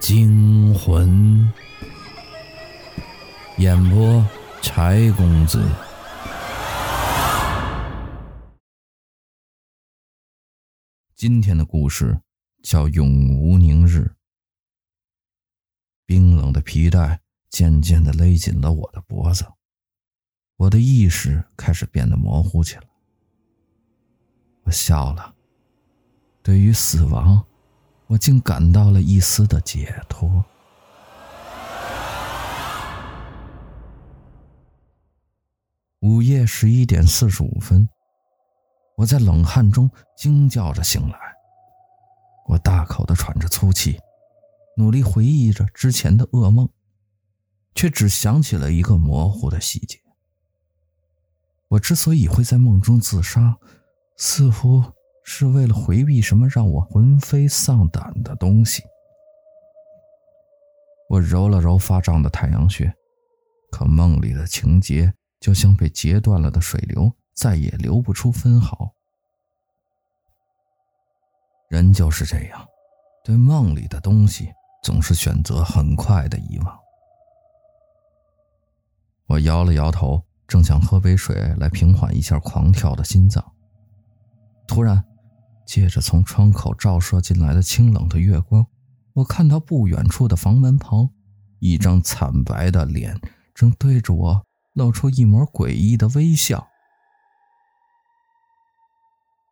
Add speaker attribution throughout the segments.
Speaker 1: 惊魂。演播：柴公子。今天的故事叫《永无宁日》。冰冷的皮带渐渐的勒紧了我的脖子，我的意识开始变得模糊起来。我笑了。对于死亡，我竟感到了一丝的解脱。午夜十一点四十五分，我在冷汗中惊叫着醒来。我大口的喘着粗气，努力回忆着之前的噩梦，却只想起了一个模糊的细节。我之所以会在梦中自杀，似乎……是为了回避什么让我魂飞丧胆的东西。我揉了揉发胀的太阳穴，可梦里的情节就像被截断了的水流，再也流不出分毫。人就是这样，对梦里的东西总是选择很快的遗忘。我摇了摇头，正想喝杯水来平缓一下狂跳的心脏，突然。借着从窗口照射进来的清冷的月光，我看到不远处的房门旁，一张惨白的脸正对着我露出一抹诡异的微笑。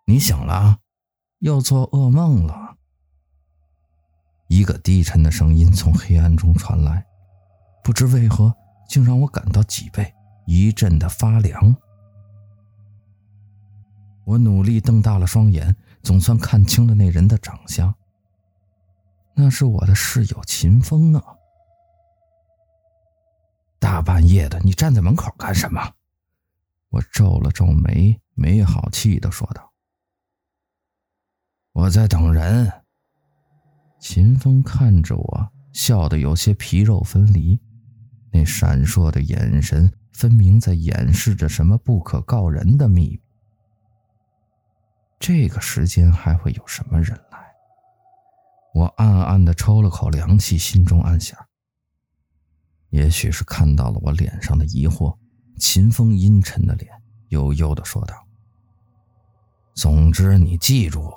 Speaker 1: 你醒了，又做噩梦了。一个低沉的声音从黑暗中传来，不知为何，竟让我感到脊背一阵的发凉。我努力瞪大了双眼。总算看清了那人的长相，那是我的室友秦风啊！大半夜的，你站在门口干什么？我皱了皱眉，没好气的说道：“我在等人。”秦风看着我，笑得有些皮肉分离，那闪烁的眼神分明在掩饰着什么不可告人的秘密。这个时间还会有什么人来？我暗暗的抽了口凉气，心中暗想：也许是看到了我脸上的疑惑，秦风阴沉的脸悠悠的说道：“总之，你记住，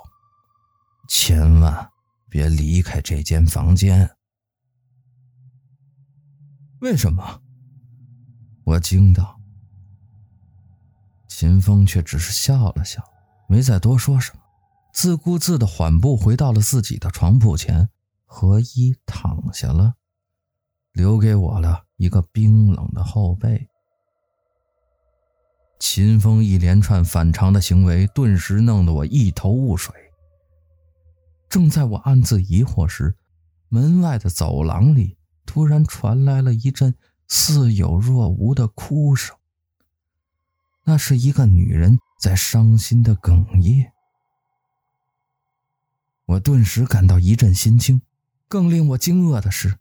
Speaker 1: 千万别离开这间房间。”为什么？我惊道。秦风却只是笑了笑。没再多说什么，自顾自的缓步回到了自己的床铺前，合衣躺下了，留给我了一个冰冷的后背。秦风一连串反常的行为，顿时弄得我一头雾水。正在我暗自疑惑时，门外的走廊里突然传来了一阵似有若无的哭声。那是一个女人。在伤心的哽咽，我顿时感到一阵心惊。更令我惊愕的是，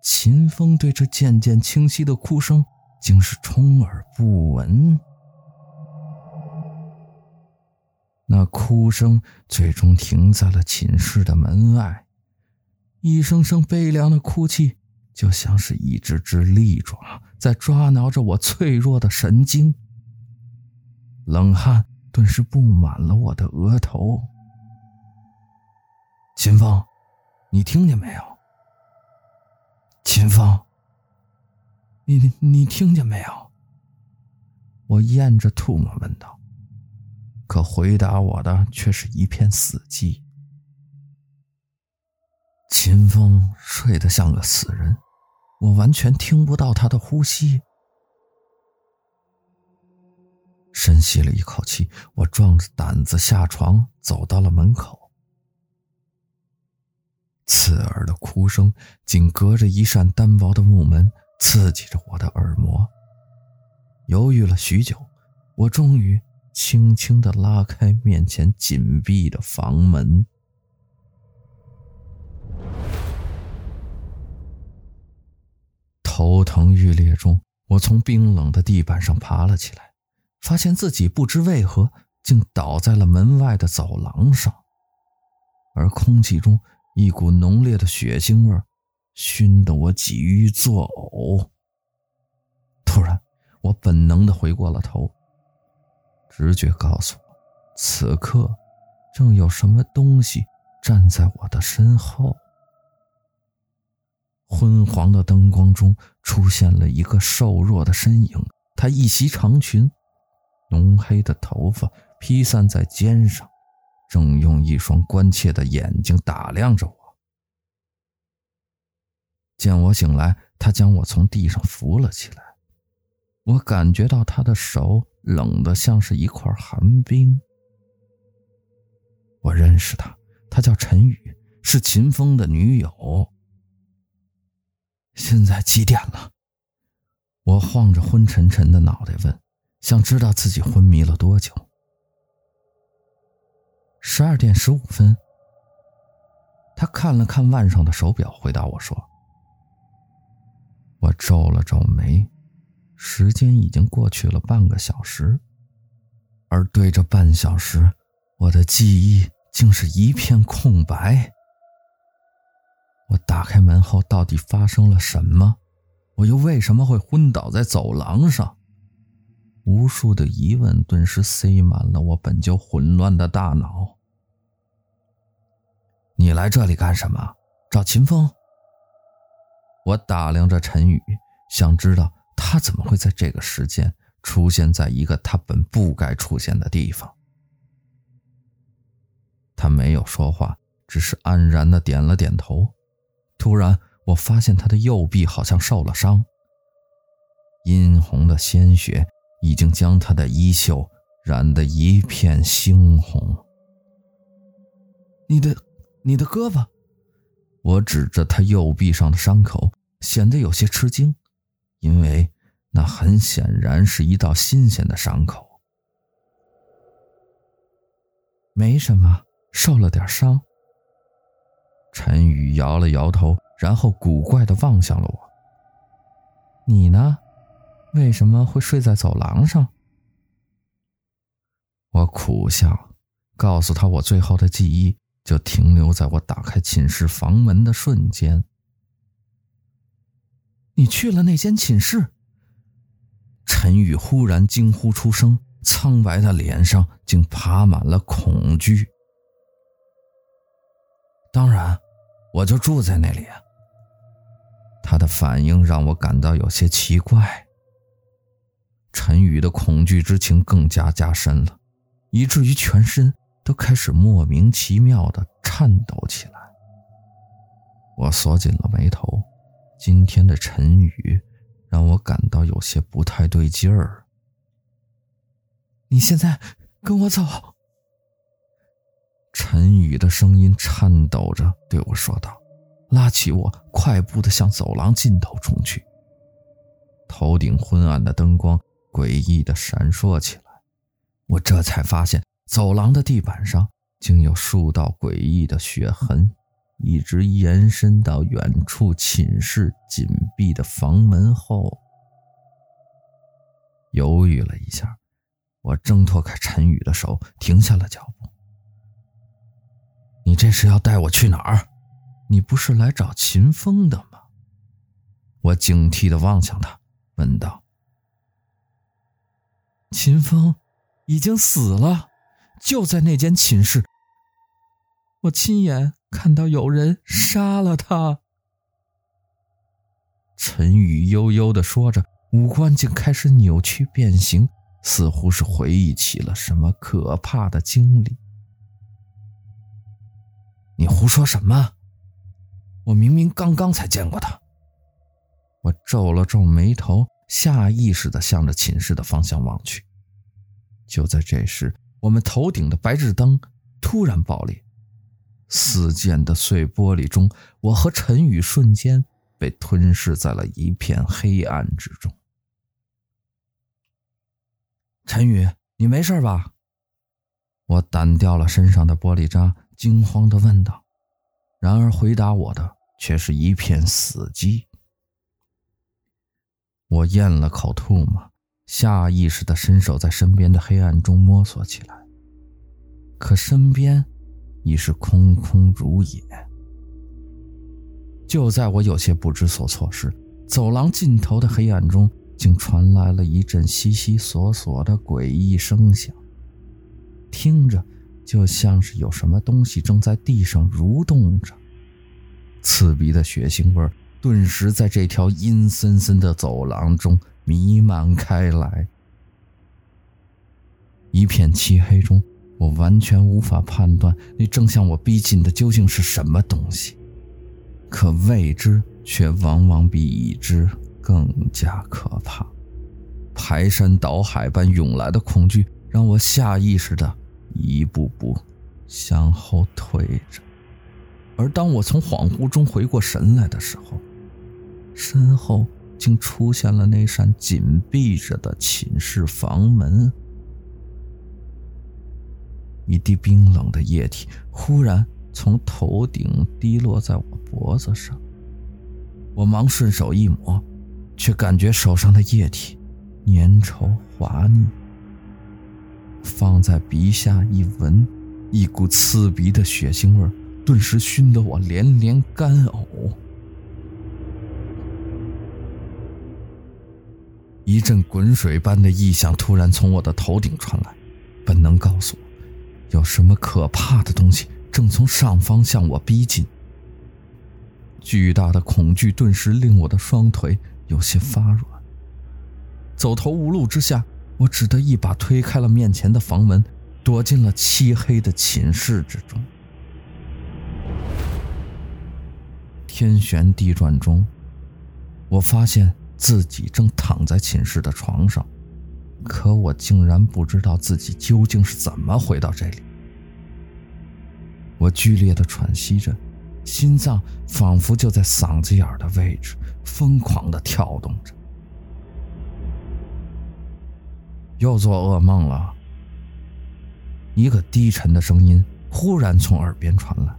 Speaker 1: 秦风对这渐渐清晰的哭声竟是充耳不闻。那哭声最终停在了寝室的门外，一声声悲凉的哭泣，就像是一只只利爪在抓挠着我脆弱的神经。冷汗顿时布满了我的额头。秦风，你听见没有？秦风，你你你听见没有？我咽着唾沫问道。可回答我的却是一片死寂。秦风睡得像个死人，我完全听不到他的呼吸。深吸了一口气，我壮着胆子下床，走到了门口。刺耳的哭声仅隔着一扇单薄的木门，刺激着我的耳膜。犹豫了许久，我终于轻轻地拉开面前紧闭的房门。头疼欲裂中，我从冰冷的地板上爬了起来。发现自己不知为何竟倒在了门外的走廊上，而空气中一股浓烈的血腥味熏得我几欲作呕。突然，我本能的回过了头，直觉告诉我，此刻正有什么东西站在我的身后。昏黄的灯光中出现了一个瘦弱的身影，她一袭长裙，浓黑的头发披散在肩上，正用一双关切的眼睛打量着我。见我醒来，他将我从地上扶了起来。我感觉到他的手冷得像是一块寒冰。我认识他，他叫陈宇，是秦风的女友。现在几点了？我晃着昏沉沉的脑袋问，想知道自己昏迷了多久。十二点十五分。他看了看腕上的手表，回答我说：“我皱了皱眉，时间已经过去了半个小时，而对着半小时，我的记忆竟是一片空白。”我打开门后，到底发生了什么？我又为什么会昏倒在走廊上？无数的疑问顿时塞满了我本就混乱的大脑。你来这里干什么？找秦风？我打量着陈宇，想知道他怎么会在这个时间出现在一个他本不该出现的地方。他没有说话，只是安然的点了点头。突然，我发现他的右臂好像受了伤，殷红的鲜血已经将他的衣袖染得一片猩红。你的，你的胳膊？我指着他右臂上的伤口，显得有些吃惊，因为那很显然是一道新鲜的伤口。没什么，受了点伤。陈宇摇了摇头，然后古怪的望向了我。你呢？为什么会睡在走廊上？我苦笑，告诉他我最后的记忆就停留在我打开寝室房门的瞬间。你去了那间寝室？陈宇忽然惊呼出声，苍白的脸上竟爬满了恐惧。当然。我就住在那里。他的反应让我感到有些奇怪。陈宇的恐惧之情更加加深了，以至于全身都开始莫名其妙的颤抖起来。我锁紧了眉头，今天的陈宇让我感到有些不太对劲儿。你现在跟我走。陈宇的声音颤抖着对我说道，拉起我，快步地向走廊尽头冲去。头顶昏暗的灯光诡异的闪烁起来，我这才发现走廊的地板上竟有数道诡异的血痕，一直延伸到远处寝室紧闭的房门后。犹豫了一下，我挣脱开陈宇的手，停下了脚步。你这是要带我去哪儿？你不是来找秦风的吗？我警惕地望向他，问道：“秦风已经死了，就在那间寝室。我亲眼看到有人杀了他。”陈宇悠悠的说着，五官竟开始扭曲变形，似乎是回忆起了什么可怕的经历。你胡说什么？我明明刚刚才见过他。我皱了皱眉头，下意识的向着寝室的方向望去。就在这时，我们头顶的白炽灯突然爆裂，四溅的碎玻璃中，我和陈宇瞬间被吞噬在了一片黑暗之中。陈宇，你没事吧？我掸掉了身上的玻璃渣。惊慌地问道，然而回答我的却是一片死寂。我咽了口唾沫，下意识的伸手在身边的黑暗中摸索起来，可身边已是空空如也。就在我有些不知所措时，走廊尽头的黑暗中竟传来了一阵悉悉索索的诡异声响，听着就像是有什么东西正在地上蠕动着。刺鼻的血腥味顿时在这条阴森森的走廊中弥漫开来。一片漆黑中，我完全无法判断那正向我逼近的究竟是什么东西。可未知却往往比已知更加可怕，排山倒海般涌来的恐惧让我下意识地一步步向后退着。而当我从恍惚中回过神来的时候，身后竟出现了那扇紧闭着的寝室房门。一滴冰冷的液体忽然从头顶滴落在我脖子上，我忙顺手一抹，却感觉手上的液体粘稠滑腻。放在鼻下一闻，一股刺鼻的血腥味顿时熏得我连连干呕。一阵滚水般的异响突然从我的头顶传来，本能告诉我，有什么可怕的东西正从上方向我逼近。巨大的恐惧顿时令我的双腿有些发软。走投无路之下，我只得一把推开了面前的房门，躲进了漆黑的寝室之中。天旋地转中，我发现自己正躺在寝室的床上，可我竟然不知道自己究竟是怎么回到这里。我剧烈的喘息着，心脏仿佛就在嗓子眼的位置，疯狂的跳动着。又做噩梦了。一个低沉的声音忽然从耳边传来，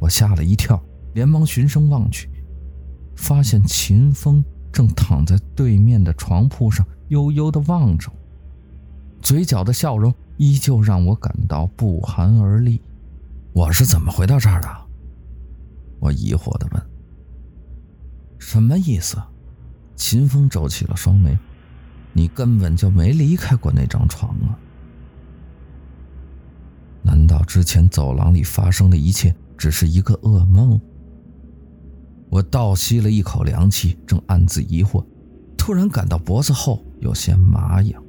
Speaker 1: 我吓了一跳。连忙循声望去，发现秦风正躺在对面的床铺上，悠悠地望着我，嘴角的笑容依旧让我感到不寒而栗。我是怎么回到这儿的？我疑惑地问。什么意思？秦风皱起了双眉。你根本就没离开过那张床啊！难道之前走廊里发生的一切只是一个噩梦？我倒吸了一口凉气，正暗自疑惑，突然感到脖子后有些麻痒。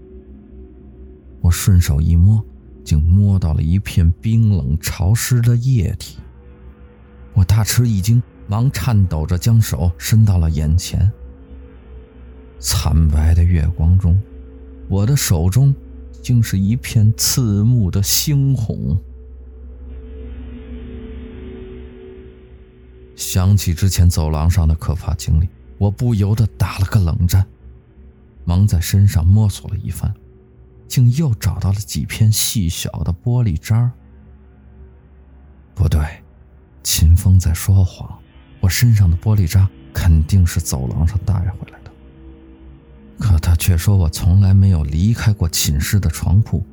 Speaker 1: 我顺手一摸，竟摸到了一片冰冷潮湿的液体。我大吃一惊，忙颤抖着将手伸到了眼前。惨白的月光中，我的手中竟是一片刺目的猩红。想起之前走廊上的可怕经历，我不由得打了个冷战，忙在身上摸索了一番，竟又找到了几片细小的玻璃渣。不对，秦风在说谎，我身上的玻璃渣肯定是走廊上带回来的。可他却说我从来没有离开过寝室的床铺，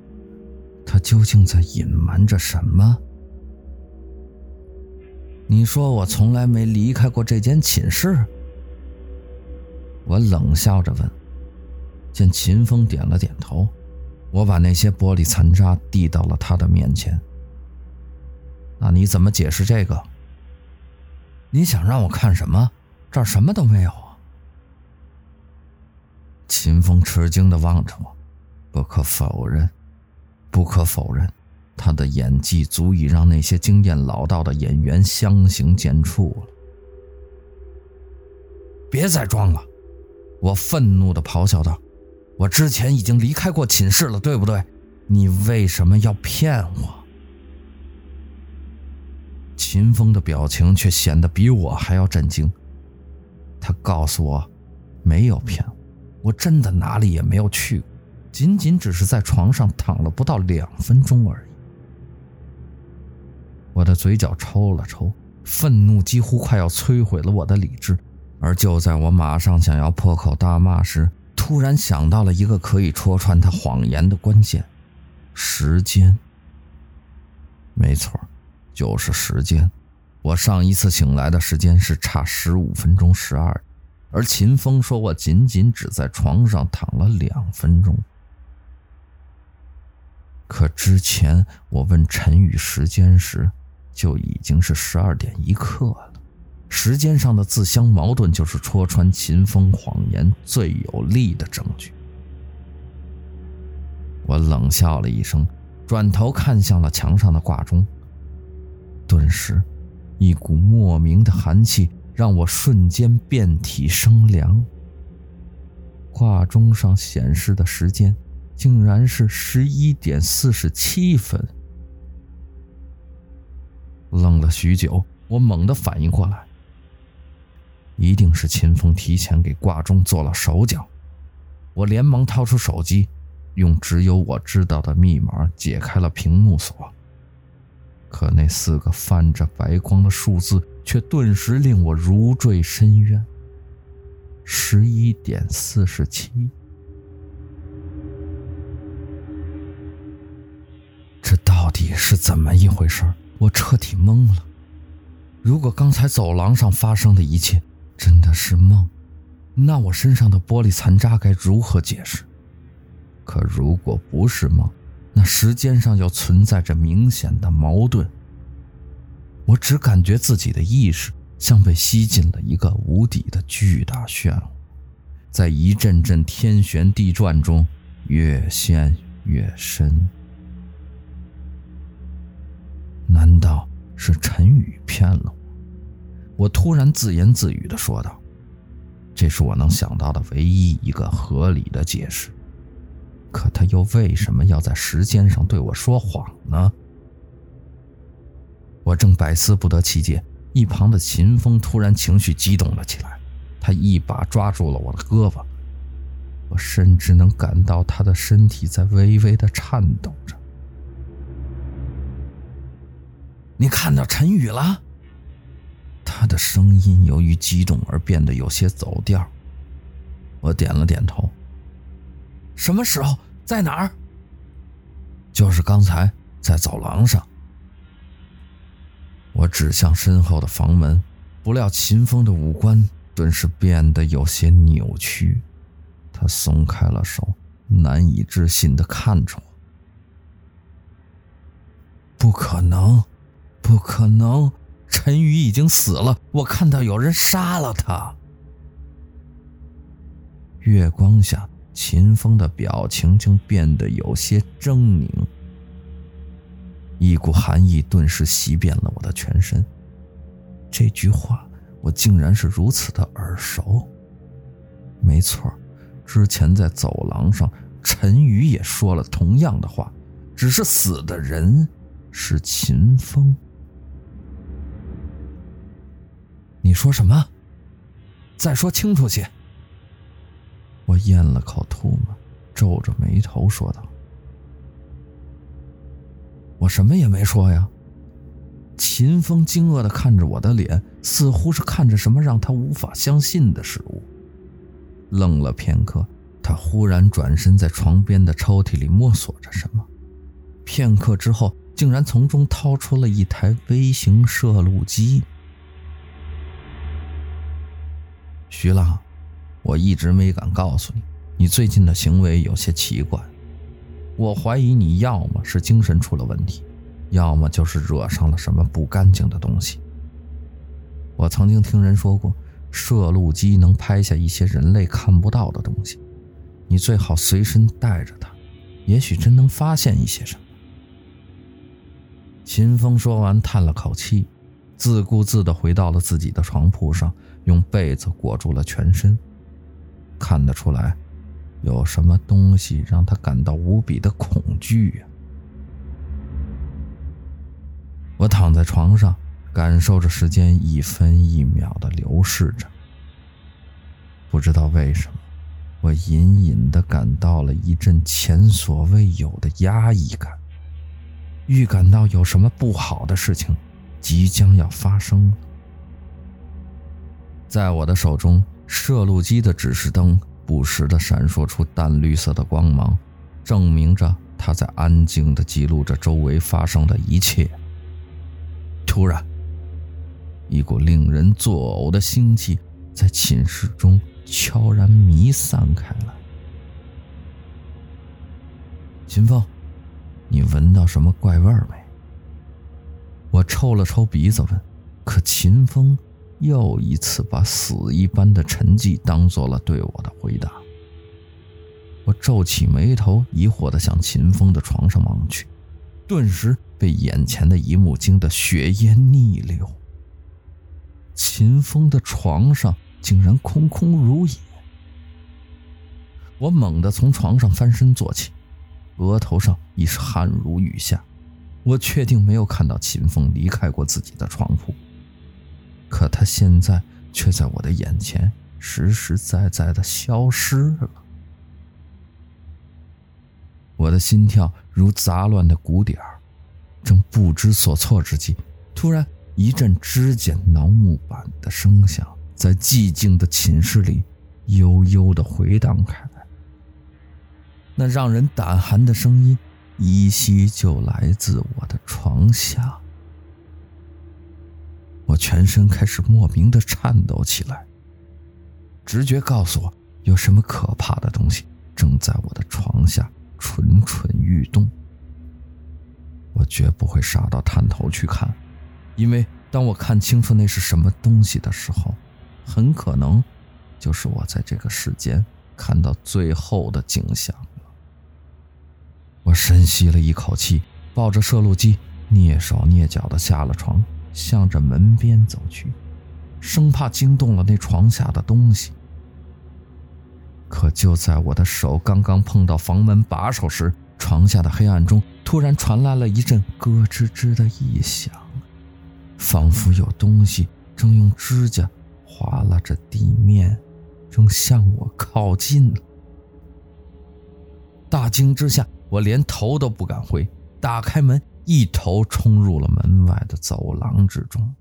Speaker 1: 他究竟在隐瞒着什么？你说我从来没离开过这间寝室？我冷笑着问。见秦风点了点头，我把那些玻璃残渣递到了他的面前。那你怎么解释这个？你想让我看什么？这儿什么都没有啊！秦风吃惊的望着我，不可否认，不可否认。他的演技足以让那些经验老道的演员相形见绌了。别再装了！我愤怒地咆哮道：“我之前已经离开过寝室了，对不对？你为什么要骗我？”秦风的表情却显得比我还要震惊。他告诉我：“没有骗我，我真的哪里也没有去过，仅仅只是在床上躺了不到两分钟而已。”我的嘴角抽了抽，愤怒几乎快要摧毁了我的理智。而就在我马上想要破口大骂时，突然想到了一个可以戳穿他谎言的关键：时间。没错，就是时间。我上一次醒来的时间是差十五分钟十二，而秦风说我仅仅只在床上躺了两分钟。可之前我问陈宇时间时，就已经是十二点一刻了。时间上的自相矛盾，就是戳穿秦风谎言最有力的证据。我冷笑了一声，转头看向了墙上的挂钟，顿时。一股莫名的寒气让我瞬间遍体生凉。挂钟上显示的时间竟然是十一点四十七分。愣了许久，我猛地反应过来，一定是秦风提前给挂钟做了手脚。我连忙掏出手机，用只有我知道的密码解开了屏幕锁。可那四个泛着白光的数字，却顿时令我如坠深渊。十一点四十七，这到底是怎么一回事？我彻底懵了。如果刚才走廊上发生的一切真的是梦，那我身上的玻璃残渣该如何解释？可如果不是梦，那时间上又存在着明显的矛盾。我只感觉自己的意识像被吸进了一个无底的巨大漩涡，在一阵阵天旋地转中越陷越深。难道是陈宇骗了我？我突然自言自语地说道：“这是我能想到的唯一一个合理的解释。”可他又为什么要在时间上对我说谎呢？我正百思不得其解，一旁的秦风突然情绪激动了起来，他一把抓住了我的胳膊，我甚至能感到他的身体在微微的颤抖着。你看到陈宇了？他的声音由于激动而变得有些走调。我点了点头。什么时候？在哪儿？就是刚才在走廊上。我指向身后的房门，不料秦风的五官顿时变得有些扭曲，他松开了手，难以置信地看着我。不可能，不可能！陈宇已经死了，我看到有人杀了他。月光下。秦风的表情竟变得有些狰狞，一股寒意顿时袭遍了我的全身。这句话我竟然是如此的耳熟。没错，之前在走廊上，陈宇也说了同样的话，只是死的人是秦风。你说什么？再说清楚些。我咽了口唾沫，皱着眉头说道：“我什么也没说呀。”秦风惊愕的看着我的脸，似乎是看着什么让他无法相信的事物。愣了片刻，他忽然转身在床边的抽屉里摸索着什么。片刻之后，竟然从中掏出了一台微型摄录机。徐浪。我一直没敢告诉你，你最近的行为有些奇怪。我怀疑你要么是精神出了问题，要么就是惹上了什么不干净的东西。我曾经听人说过，摄录机能拍下一些人类看不到的东西，你最好随身带着它，也许真能发现一些什么。秦风说完，叹了口气，自顾自地回到了自己的床铺上，用被子裹住了全身。看得出来，有什么东西让他感到无比的恐惧呀、我躺在床上，感受着时间一分一秒的流逝着。不知道为什么，我隐隐的感到了一阵前所未有的压抑感，预感到有什么不好的事情即将要发生。在我的手中。摄录机的指示灯不时地闪烁出淡绿色的光芒，证明着它在安静地记录着周围发生的一切。突然，一股令人作呕的腥气在寝室中悄然弥散开来。秦风，你闻到什么怪味没？我抽了抽鼻子问。可秦风又一次把死一般的沉寂当做了对我的回答。我皱起眉头，疑惑地向秦风的床上望去，顿时被眼前的一幕惊得血液逆流。秦风的床上竟然空空如也。我猛地从床上翻身坐起，额头上已是汗如雨下。我确定没有看到秦风离开过自己的床铺，可他现在却在我的眼前实实在在的消失了。我的心跳如杂乱的鼓点，正不知所措之际，突然一阵指尖挠木板的声响在寂静的寝室里悠悠的回荡开来。那让人胆寒的声音依稀就来自我的床下。我全身开始莫名的颤抖起来，直觉告诉我有什么可怕的东西正在我的床下。蠢蠢欲动，我绝不会傻到探头去看，因为当我看清楚那是什么东西的时候，很可能就是我在这个世间看到最后的景象了。我深吸了一口气，抱着摄录机，蹑手蹑脚地下了床，向着门边走去，生怕惊动了那床下的东西。可就在我的手刚刚碰到房门把手时，床下的黑暗中突然传来了一阵咯吱吱的异响，仿佛有东西正用指甲划拉着地面，正向我靠近。大惊之下，我连头都不敢回，打开门，一头冲入了门外的走廊之中。